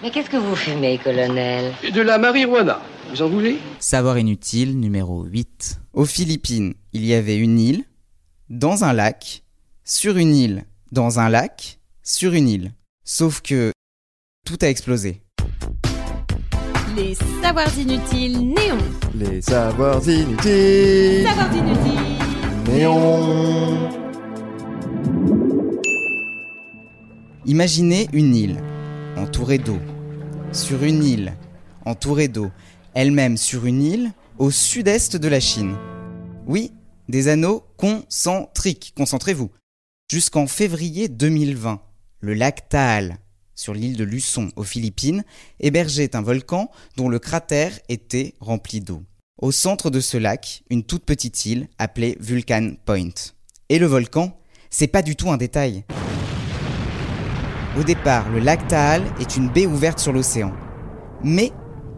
Mais qu'est-ce que vous fumez, colonel? De la marijuana. Vous en voulez? Savoir inutile numéro 8. Aux Philippines, il y avait une île, dans un lac, sur une île, dans un lac, sur une île. Sauf que tout a explosé. Les savoirs inutiles néons. Les savoirs inutiles. Savoirs inutiles. Néon. Imaginez une île, entourée d'eau. Sur une île, entourée d'eau. Elle-même sur une île, au sud-est de la Chine. Oui, des anneaux concentriques, concentrez-vous. Jusqu'en février 2020, le lac Taal, sur l'île de Luçon, aux Philippines, hébergeait un volcan dont le cratère était rempli d'eau. Au centre de ce lac, une toute petite île appelée Vulcan Point. Et le volcan, c'est pas du tout un détail. Au départ, le lac Taal est une baie ouverte sur l'océan. Mais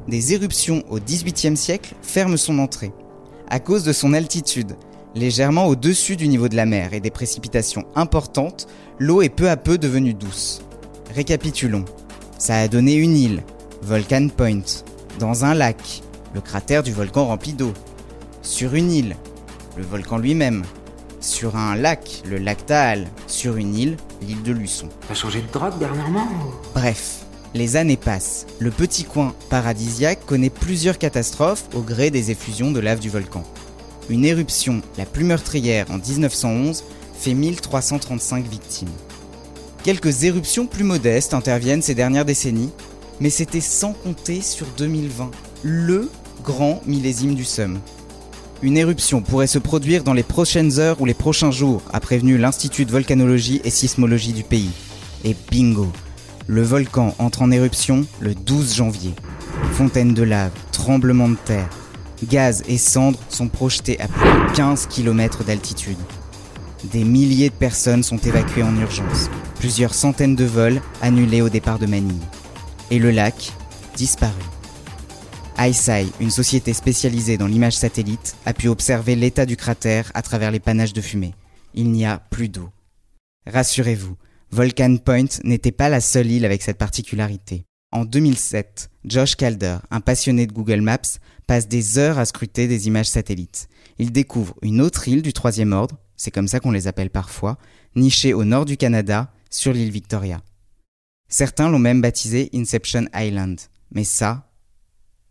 des éruptions au XVIIIe siècle ferment son entrée. À cause de son altitude, légèrement au-dessus du niveau de la mer et des précipitations importantes, l'eau est peu à peu devenue douce. Récapitulons. Ça a donné une île, Volcan Point, dans un lac, le cratère du volcan rempli d'eau. Sur une île, le volcan lui-même. Sur un lac, le lac Taal. Sur une île, l'île de Luçon. T'as changé de drogue dernièrement Bref, les années passent. Le petit coin paradisiaque connaît plusieurs catastrophes au gré des effusions de lave du volcan. Une éruption, la plus meurtrière en 1911, fait 1335 victimes. Quelques éruptions plus modestes interviennent ces dernières décennies, mais c'était sans compter sur 2020, le grand millésime du SEUM. Une éruption pourrait se produire dans les prochaines heures ou les prochains jours, a prévenu l'Institut de volcanologie et sismologie du pays. Et bingo, le volcan entre en éruption le 12 janvier. Fontaine de lave, tremblement de terre, gaz et cendres sont projetés à plus de 15 km d'altitude. Des milliers de personnes sont évacuées en urgence, plusieurs centaines de vols annulés au départ de Manille. Et le lac disparu. ICEYE, une société spécialisée dans l'image satellite, a pu observer l'état du cratère à travers les panaches de fumée. Il n'y a plus d'eau. Rassurez-vous, Volcan Point n'était pas la seule île avec cette particularité. En 2007, Josh Calder, un passionné de Google Maps, passe des heures à scruter des images satellites. Il découvre une autre île du troisième ordre, c'est comme ça qu'on les appelle parfois, nichée au nord du Canada, sur l'île Victoria. Certains l'ont même baptisée Inception Island. Mais ça,